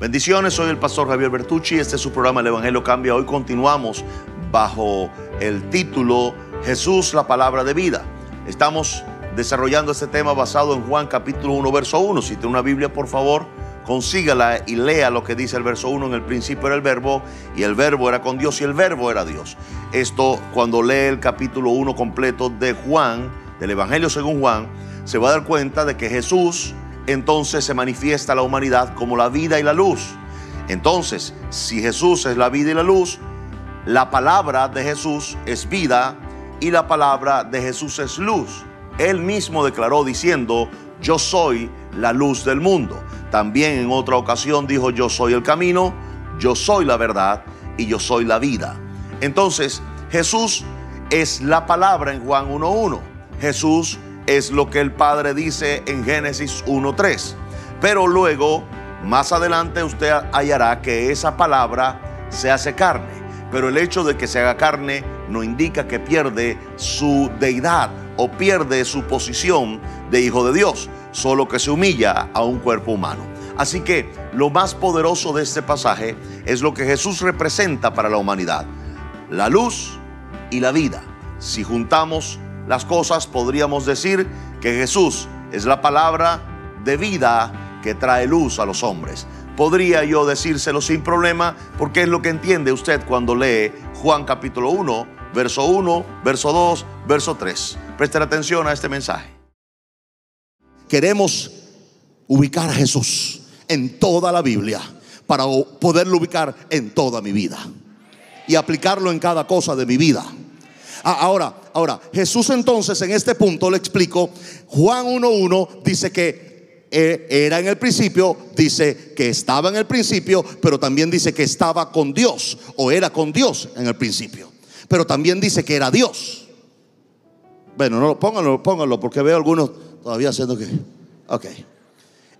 Bendiciones, soy el pastor Javier Bertucci, este es su programa El Evangelio Cambia. Hoy continuamos bajo el título Jesús, la palabra de vida. Estamos desarrollando este tema basado en Juan capítulo 1, verso 1. Si tiene una Biblia, por favor, consígala y lea lo que dice el verso 1. En el principio era el verbo y el verbo era con Dios y el verbo era Dios. Esto cuando lee el capítulo 1 completo de Juan, del Evangelio según Juan, se va a dar cuenta de que Jesús entonces se manifiesta la humanidad como la vida y la luz. Entonces, si Jesús es la vida y la luz, la palabra de Jesús es vida y la palabra de Jesús es luz. Él mismo declaró diciendo, yo soy la luz del mundo. También en otra ocasión dijo, yo soy el camino, yo soy la verdad y yo soy la vida. Entonces, Jesús es la palabra en Juan 1.1. Jesús es lo que el Padre dice en Génesis 1.3. Pero luego, más adelante, usted hallará que esa palabra se hace carne. Pero el hecho de que se haga carne no indica que pierde su deidad o pierde su posición de hijo de Dios, solo que se humilla a un cuerpo humano. Así que lo más poderoso de este pasaje es lo que Jesús representa para la humanidad, la luz y la vida. Si juntamos las cosas, podríamos decir que Jesús es la palabra de vida que trae luz a los hombres. Podría yo decírselo sin problema porque es lo que entiende usted cuando lee Juan capítulo 1, verso 1, verso 2, verso 3. Presten atención a este mensaje. Queremos ubicar a Jesús en toda la Biblia para poderlo ubicar en toda mi vida y aplicarlo en cada cosa de mi vida. Ah, ahora, ahora, Jesús entonces en este punto le explico, Juan 1.1 dice que eh, era en el principio, dice que estaba en el principio, pero también dice que estaba con Dios o era con Dios en el principio. Pero también dice que era Dios. Bueno, no, pónganlo, pónganlo, porque veo algunos todavía haciendo que... Ok.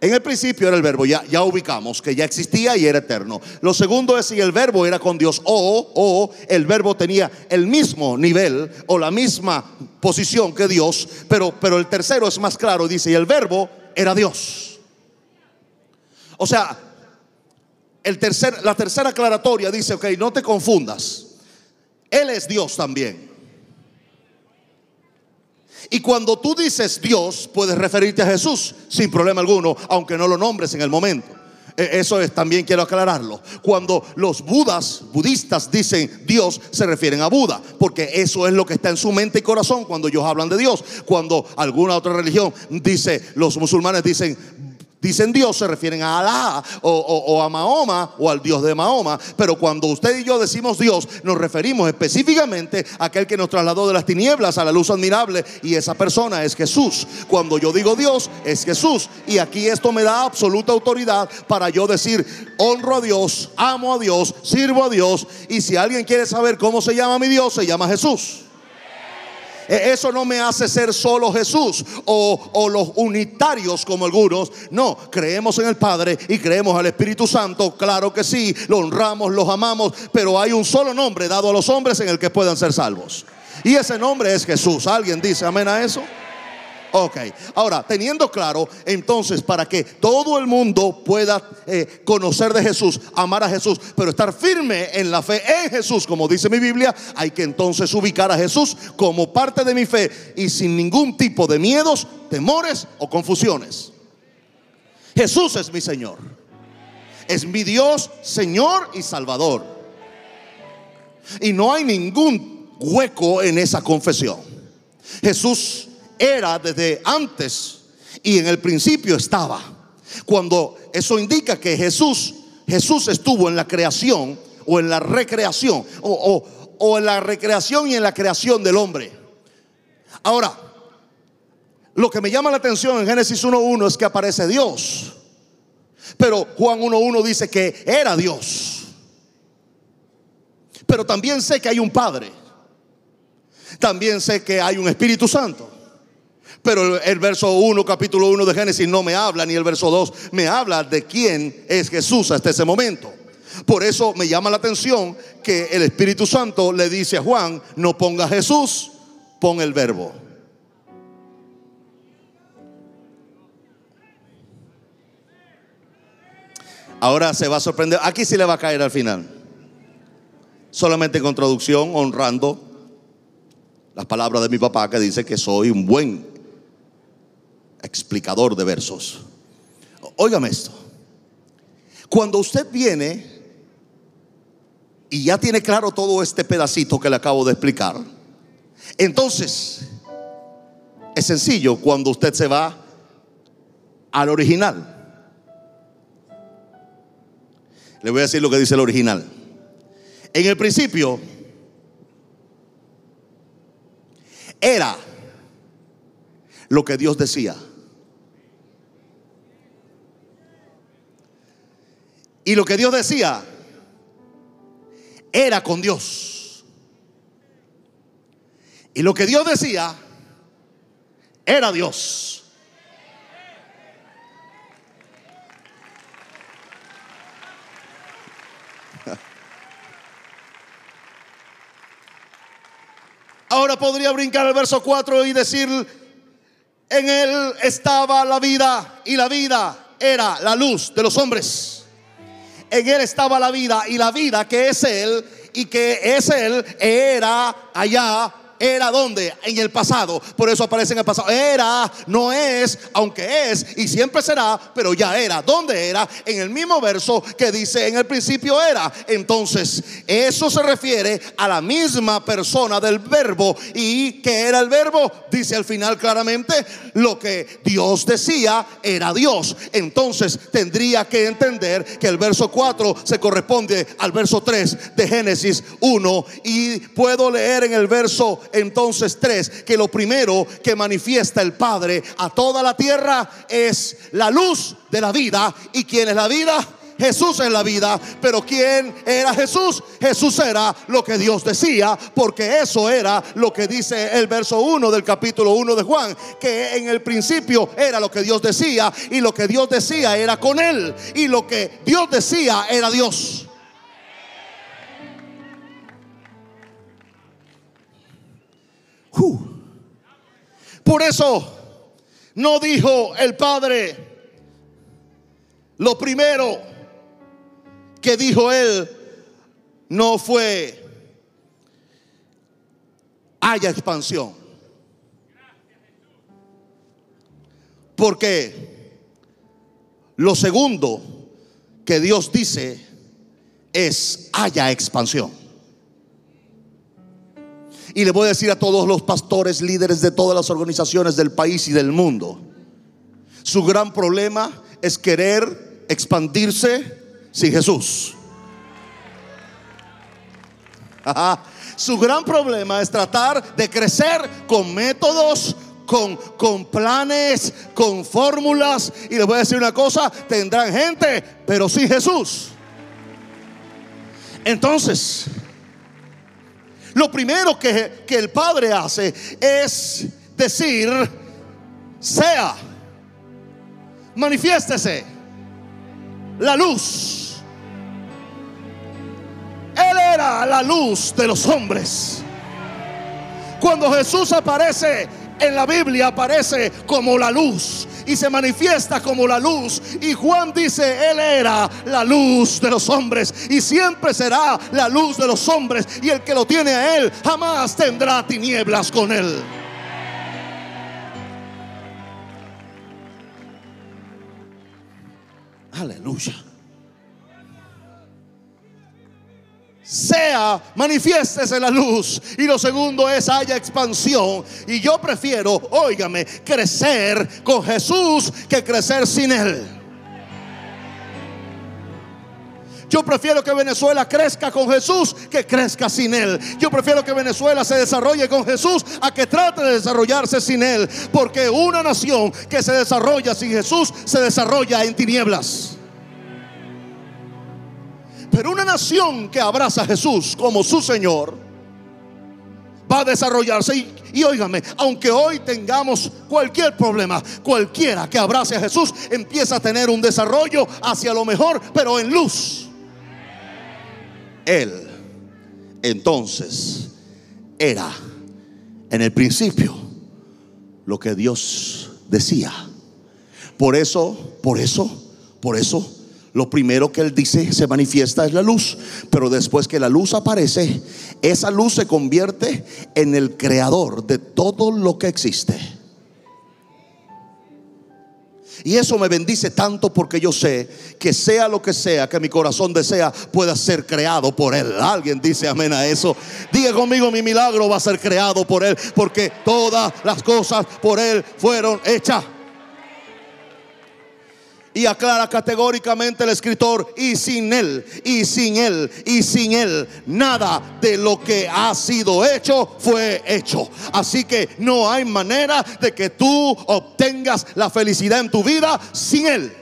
En el principio era el verbo, ya, ya ubicamos que ya existía y era eterno. Lo segundo es si el verbo era con Dios o, o el verbo tenía el mismo nivel o la misma posición que Dios, pero, pero el tercero es más claro, dice, y el verbo era Dios. O sea, el tercer, la tercera aclaratoria dice, ok, no te confundas, Él es Dios también. Y cuando tú dices Dios, puedes referirte a Jesús sin problema alguno, aunque no lo nombres en el momento. E, eso es, también quiero aclararlo. Cuando los budas, budistas dicen Dios, se refieren a Buda, porque eso es lo que está en su mente y corazón cuando ellos hablan de Dios. Cuando alguna otra religión dice, los musulmanes dicen Dicen Dios, se refieren a Alá o, a Mahoma o al Dios de Mahoma. Pero cuando usted y yo decimos Dios, nos referimos específicamente a aquel que nos trasladó de las tinieblas a la luz admirable. Y esa persona es Jesús. Cuando yo digo Dios, es Jesús. Y aquí esto me da absoluta autoridad para yo decir, honro a Dios, amo a Dios, sirvo a Dios. Y si alguien quiere saber cómo se llama mi Dios, se llama Jesús. E, eso no me hace ser solo Jesús o, los unitarios como algunos. No, creemos en el Padre y creemos al Espíritu Santo. Claro que sí, lo honramos, los amamos, pero hay un solo nombre dado a los hombres en el que puedan ser salvos. Y ese nombre es Jesús. ¿Alguien dice amén a eso? Ok, ahora teniendo claro, entonces para que todo el mundo pueda eh, conocer de Jesús, amar a Jesús, pero estar firme en la fe en Jesús, como dice mi Biblia, hay que entonces ubicar a Jesús como parte de mi fe y sin ningún tipo de miedos, temores o confusiones. Jesús es mi Señor, es mi Dios, Señor y Salvador. Y no hay ningún hueco en esa confesión. Jesús era desde antes y en el principio estaba. Cuando eso indica que Jesús, Jesús estuvo en la creación o en la recreación o, o en la recreación y en la creación del hombre. Ahora, lo que me llama la atención en Génesis 1.1 es que aparece Dios. Pero Juan 1.1 dice que era Dios. Pero también sé que hay un Padre. También sé que hay un Espíritu Santo. Pero el verso 1, capítulo 1 de Génesis no me habla, ni el verso 2 me habla de quién es Jesús hasta ese momento. Por eso me llama la atención que el Espíritu Santo le dice a Juan, no ponga Jesús, pon el verbo. Ahora se va a sorprender. Aquí sí le va a caer al final. Solamente con traducción, honrando las palabras de mi papá que dice que soy un buen explicador de versos. Óigame esto. Cuando usted viene y ya tiene claro todo este pedacito que le acabo de explicar, entonces es sencillo cuando usted se va al original. Le voy a decir lo que dice el original. En el principio era lo que Dios decía. Y lo que Dios decía era con Dios. Y lo que Dios decía era Dios. Ahora podría brincar al verso 4 y decir, en él estaba la vida y la vida era la luz de los hombres. En él estaba la vida y la vida que es él y que es él era allá era donde? En el pasado. Por eso aparece en el pasado. Era, no es, aunque es y siempre será, pero ya era. ¿Dónde era? En el mismo verso que dice en el principio era. Entonces, eso se refiere a la misma persona del verbo. ¿Y que era el verbo? Dice al final claramente, lo que Dios decía era Dios. Entonces, tendría que entender que el verso 4 se corresponde al verso 3 de Génesis 1. Y puedo leer en el verso entonces tres, que lo primero que manifiesta el Padre a toda la tierra es la luz de la vida. ¿Y quién es la vida? Jesús es la vida, pero ¿quién era Jesús? Jesús era lo que Dios decía, porque eso era lo que dice el verso 1 del capítulo 1 de Juan, que en el principio era lo que Dios decía y lo que Dios decía era con él y lo que Dios decía era Dios. Por eso no dijo el Padre lo primero que dijo él no fue haya expansión. Porque lo segundo que Dios dice es haya expansión. Y le voy a decir a todos los pastores, líderes de todas las organizaciones del país y del mundo, su gran problema es querer expandirse sin Jesús. Su gran problema es tratar de crecer con métodos, con, con, planes, con fórmulas. Y les voy a decir una cosa, tendrán gente, pero sin Jesús. Entonces, lo primero que, el Padre hace es decir, sea, manifiéstese la luz. Él era la luz de los hombres. Cuando Jesús aparece en la Biblia, aparece como la luz y se manifiesta como la luz. Y Juan dice, Él era la luz de los hombres y siempre será la luz de los hombres. Y el que lo tiene a Él jamás tendrá tinieblas con Él. Aleluya. Sea, manifiéstese la luz. Y lo segundo es haya expansión. Y yo prefiero, óigame, crecer con Jesús que crecer sin Él. Yo prefiero que Venezuela crezca con Jesús que crezca sin Él. Yo prefiero que Venezuela se desarrolle con Jesús a que trate de desarrollarse sin Él. Porque una nación que se desarrolla sin Jesús se desarrolla en tinieblas. Pero una nación que abraza a Jesús como su Señor va a desarrollarse. Y, y óigame, aunque hoy tengamos cualquier problema, cualquiera que abrace a Jesús empieza a tener un desarrollo hacia lo mejor, pero en luz. Él entonces era en el principio lo que Dios decía. Por eso, por eso, por eso lo primero que él dice se manifiesta es la luz, pero después que la luz aparece, esa luz se convierte en el creador de todo lo que existe. Y eso me bendice tanto porque yo sé que sea lo que sea que mi corazón desea pueda ser creado por Él. Alguien dice amén a eso. Diga conmigo, mi milagro va a ser creado por Él porque todas las cosas por Él fueron hechas. Y aclara categóricamente el escritor, y sin él, y sin él, y sin él, nada de lo que ha sido hecho fue hecho. Así que no hay manera de que tú obtengas la felicidad en tu vida sin él.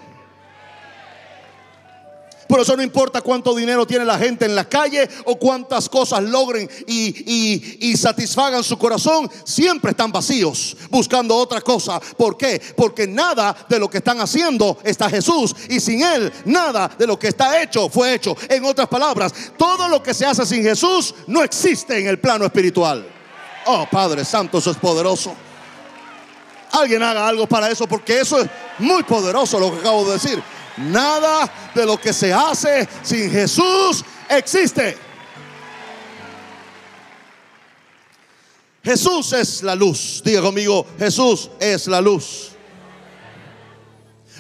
Por eso no importa cuánto dinero tiene la gente en la calle o cuántas cosas logren y, satisfagan su corazón, siempre están vacíos, buscando otra cosa. ¿Por qué? Porque nada de lo que están haciendo está Jesús y sin Él nada de lo que está hecho fue hecho. En otras palabras, todo lo que se hace sin Jesús no existe en el plano espiritual. Oh Padre Santo, eso es poderoso. Alguien haga algo para eso porque eso es muy poderoso lo que acabo de decir. Nada de lo que se hace sin Jesús existe. Jesús es la luz. Diga conmigo, Jesús es la luz.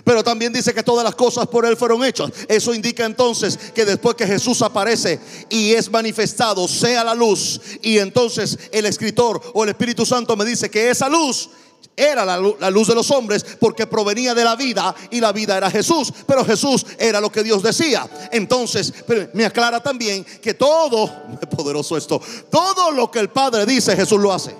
Pero también dice que todas las cosas por Él fueron hechas. Eso indica entonces que después que Jesús aparece y es manifestado, sea la luz. Y entonces el escritor o el Espíritu Santo me dice que esa luz era la luz, de los hombres porque provenía de la vida y la vida era Jesús. Pero Jesús era lo que Dios decía. Entonces, me aclara también que todo, es poderoso esto, todo lo que el Padre dice, Jesús lo hace.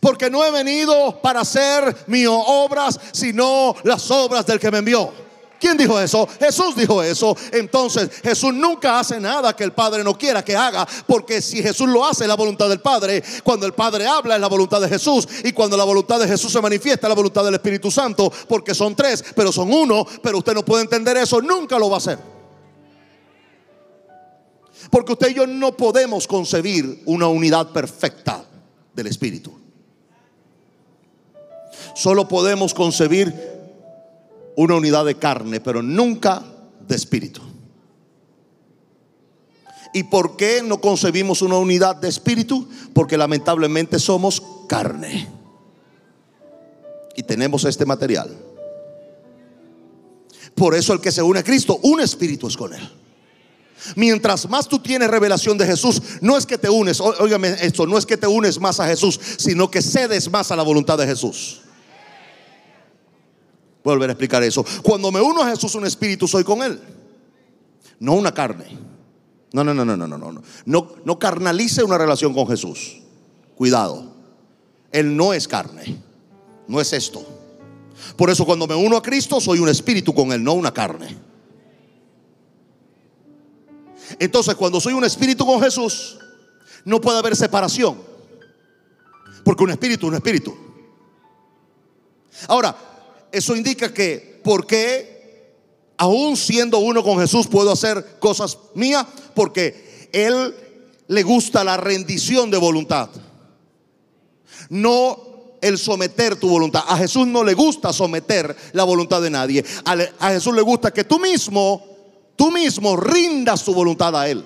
Porque no he venido para hacer mis obras, sino las obras del que me envió. ¿Quién dijo eso? Jesús dijo eso. Entonces Jesús nunca hace nada que el Padre no quiera que haga, porque si Jesús lo hace es la voluntad del Padre. Cuando el Padre habla es la voluntad de Jesús. Y cuando la voluntad de Jesús se manifiesta es la voluntad del Espíritu Santo, porque son tres, pero son uno. Pero usted no puede entender eso, nunca lo va a hacer. Porque usted y yo no podemos concebir una unidad perfecta del Espíritu. Solo podemos concebir una unidad de carne, pero nunca de espíritu. ¿Y por qué no concebimos una unidad de espíritu? Porque lamentablemente somos carne. Y tenemos este material. Por eso el que se une a Cristo, un espíritu es con él. Mientras más tú tienes revelación de Jesús, no es que te unes, óigame esto, no es que te unes más a Jesús, sino que cedes más a la voluntad de Jesús. Volver a explicar eso. Cuando me uno a Jesús, un espíritu, soy con Él. No una carne. No, no, no, no, no, no, no. No, no carnalice una relación con Jesús. Cuidado. Él no es carne. No es esto. Por eso cuando me uno a Cristo, soy un espíritu con Él, no una carne. Entonces, cuando soy un espíritu con Jesús, no puede haber separación. Porque un espíritu es un espíritu. Ahora, eso indica que, ¿por qué aún siendo uno con Jesús puedo hacer cosas mías? Porque Él le gusta la rendición de voluntad. No el someter tu voluntad. A Jesús no le gusta someter la voluntad de nadie. A, Jesús le gusta que tú mismo, tú mismo rindas tu voluntad a Él.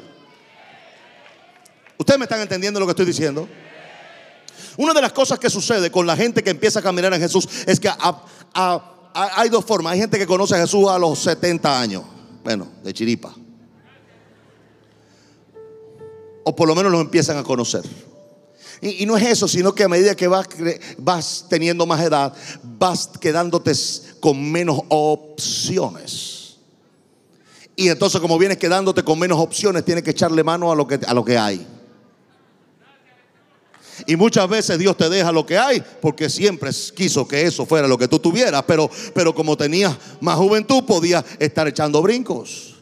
¿Ustedes me están entendiendo lo que estoy diciendo? Una de las cosas que sucede con la gente que empieza a caminar en Jesús es que hay dos formas. Hay gente que conoce a Jesús a los 70 años, bueno, de chiripa. O por lo menos lo empiezan a conocer. Y, no es eso, sino que a medida que vas, vas teniendo más edad, vas quedándote con menos opciones. Y entonces como vienes quedándote con menos opciones, tienes que echarle mano a lo que, a lo que hay. Y muchas veces Dios te deja lo que hay porque siempre quiso que eso fuera lo que tú tuvieras. Pero, pero como tenías más juventud, podías estar echando brincos.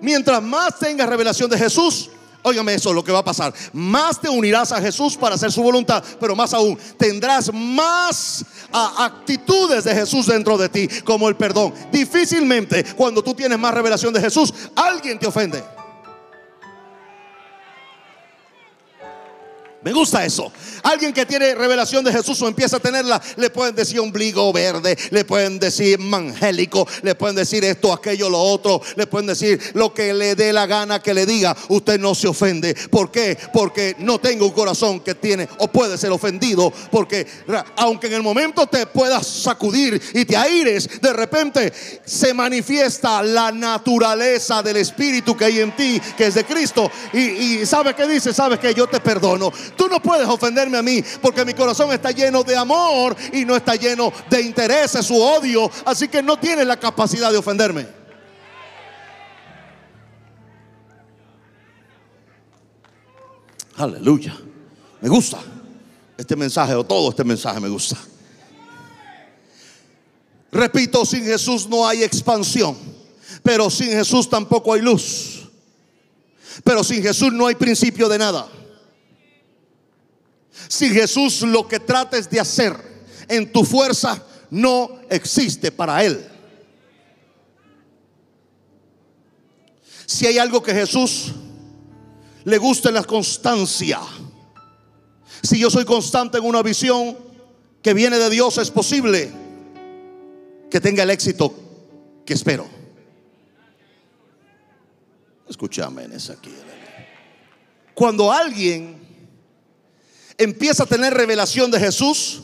Mientras más tengas revelación de Jesús, Óigame eso, lo que va a pasar. Más te unirás a Jesús para hacer su voluntad, pero más aún tendrás más actitudes de Jesús dentro de ti, como el perdón. Difícilmente cuando tú tienes más revelación de Jesús, alguien te ofende. Me gusta eso. Alguien que tiene revelación de Jesús o empieza a tenerla, le pueden decir ombligo verde, le pueden decir mangélico, le pueden decir esto, aquello, lo otro, le pueden decir lo que le dé la gana que le diga. Usted no se ofende. ¿Por qué? Porque no tengo un corazón que tiene o puede ser ofendido. Porque aunque en el momento te puedas sacudir y te aires, de repente se manifiesta la naturaleza del Espíritu que hay en ti, que es de Cristo. Y, ¿sabe qué dice? ¿Sabe que yo te perdono? Tú no puedes ofenderme a mí porque mi corazón está lleno de amor y no está lleno de intereses u odio. Así que no tienes la capacidad de ofenderme. Aleluya. Me gusta este mensaje o todo este mensaje me gusta. Repito, sin Jesús no hay expansión, pero sin Jesús tampoco hay luz. Pero sin Jesús no hay principio de nada. Si Jesús lo que trates de hacer en tu fuerza no existe para Él. Si hay algo que Jesús le gusta en la constancia. Si yo soy constante en una visión que viene de Dios, es posible que tenga el éxito que espero. Escúchame en esa aquí. Cuando alguien empieza a tener revelación de Jesús,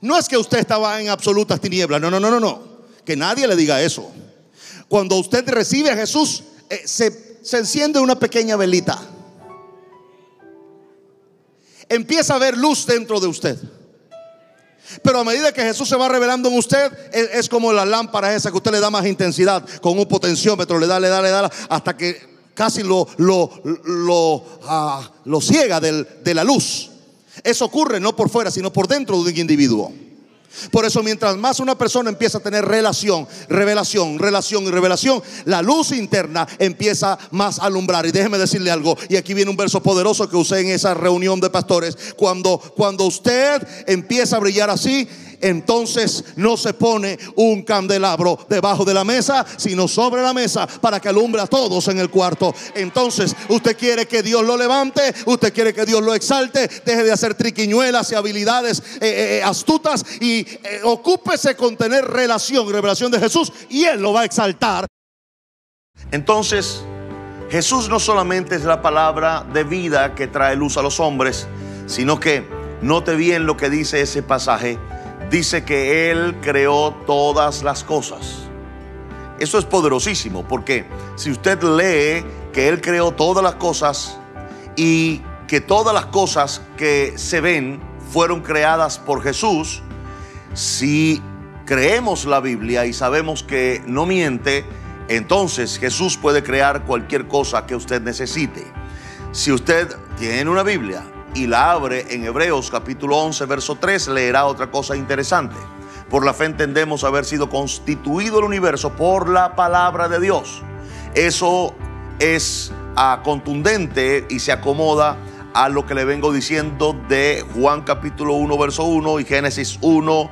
no es que usted estaba en absolutas tinieblas, no, no, no, no, no, que nadie le diga eso. Cuando usted recibe a Jesús, eh, se, enciende una pequeña velita. Empieza a ver luz dentro de usted. Pero a medida que Jesús se va revelando en usted, es, como la lámpara esa que usted le da más intensidad con un potenciómetro, le da, le da, le da, hasta que casi lo, lo, lo, ah, lo ciega de la luz. Eso ocurre no por fuera, sino por dentro de un individuo. Por eso mientras más una persona empieza a tener relación, revelación, relación y revelación, la luz interna empieza más a alumbrar. Y déjeme decirle algo, y aquí viene un verso poderoso que usé en esa reunión de pastores, cuando cuando usted empieza a brillar así, entonces no se pone un candelabro debajo de la mesa, sino sobre la mesa para que alumbre a todos en el cuarto. Entonces, usted quiere que Dios lo levante, usted quiere que Dios lo exalte, deje de hacer triquiñuelas y habilidades eh, eh, eh, astutas y ocúpese con tener relación, revelación de Jesús y Él lo va a exaltar. Entonces, Jesús no solamente es la palabra de vida que trae luz a los hombres, sino que note bien lo que dice ese pasaje dice que Él creó todas las cosas. Eso es poderosísimo porque si usted lee que Él creó todas las cosas y que todas las cosas que se ven fueron creadas por Jesús, si creemos la Biblia y sabemos que no miente, entonces Jesús puede crear cualquier cosa que usted necesite. Si usted tiene una Biblia y la abre en Hebreos capítulo 11, verso 3, leerá otra cosa interesante. Por la fe entendemos haber sido constituido el universo por la palabra de Dios. Eso es ah, contundente y se acomoda a lo que le vengo diciendo de Juan capítulo 1, verso 1 y Génesis 1,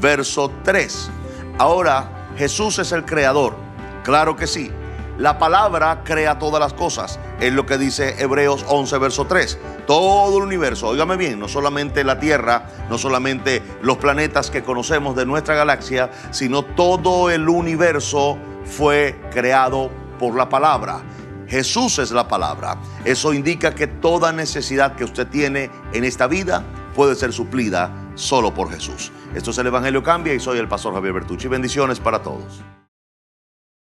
verso 3. Ahora, Jesús es el creador. Claro que sí. La palabra crea todas las cosas. Es lo que dice Hebreos 11, verso 3. Todo el universo, óigame bien, no solamente la Tierra, no solamente los planetas que conocemos de nuestra galaxia, sino todo el universo fue creado por la palabra. Jesús es la palabra. Eso indica que toda necesidad que usted tiene en esta vida puede ser suplida solo por Jesús. Esto es el Evangelio Cambia y soy el pastor Javier Bertucci. Bendiciones para todos.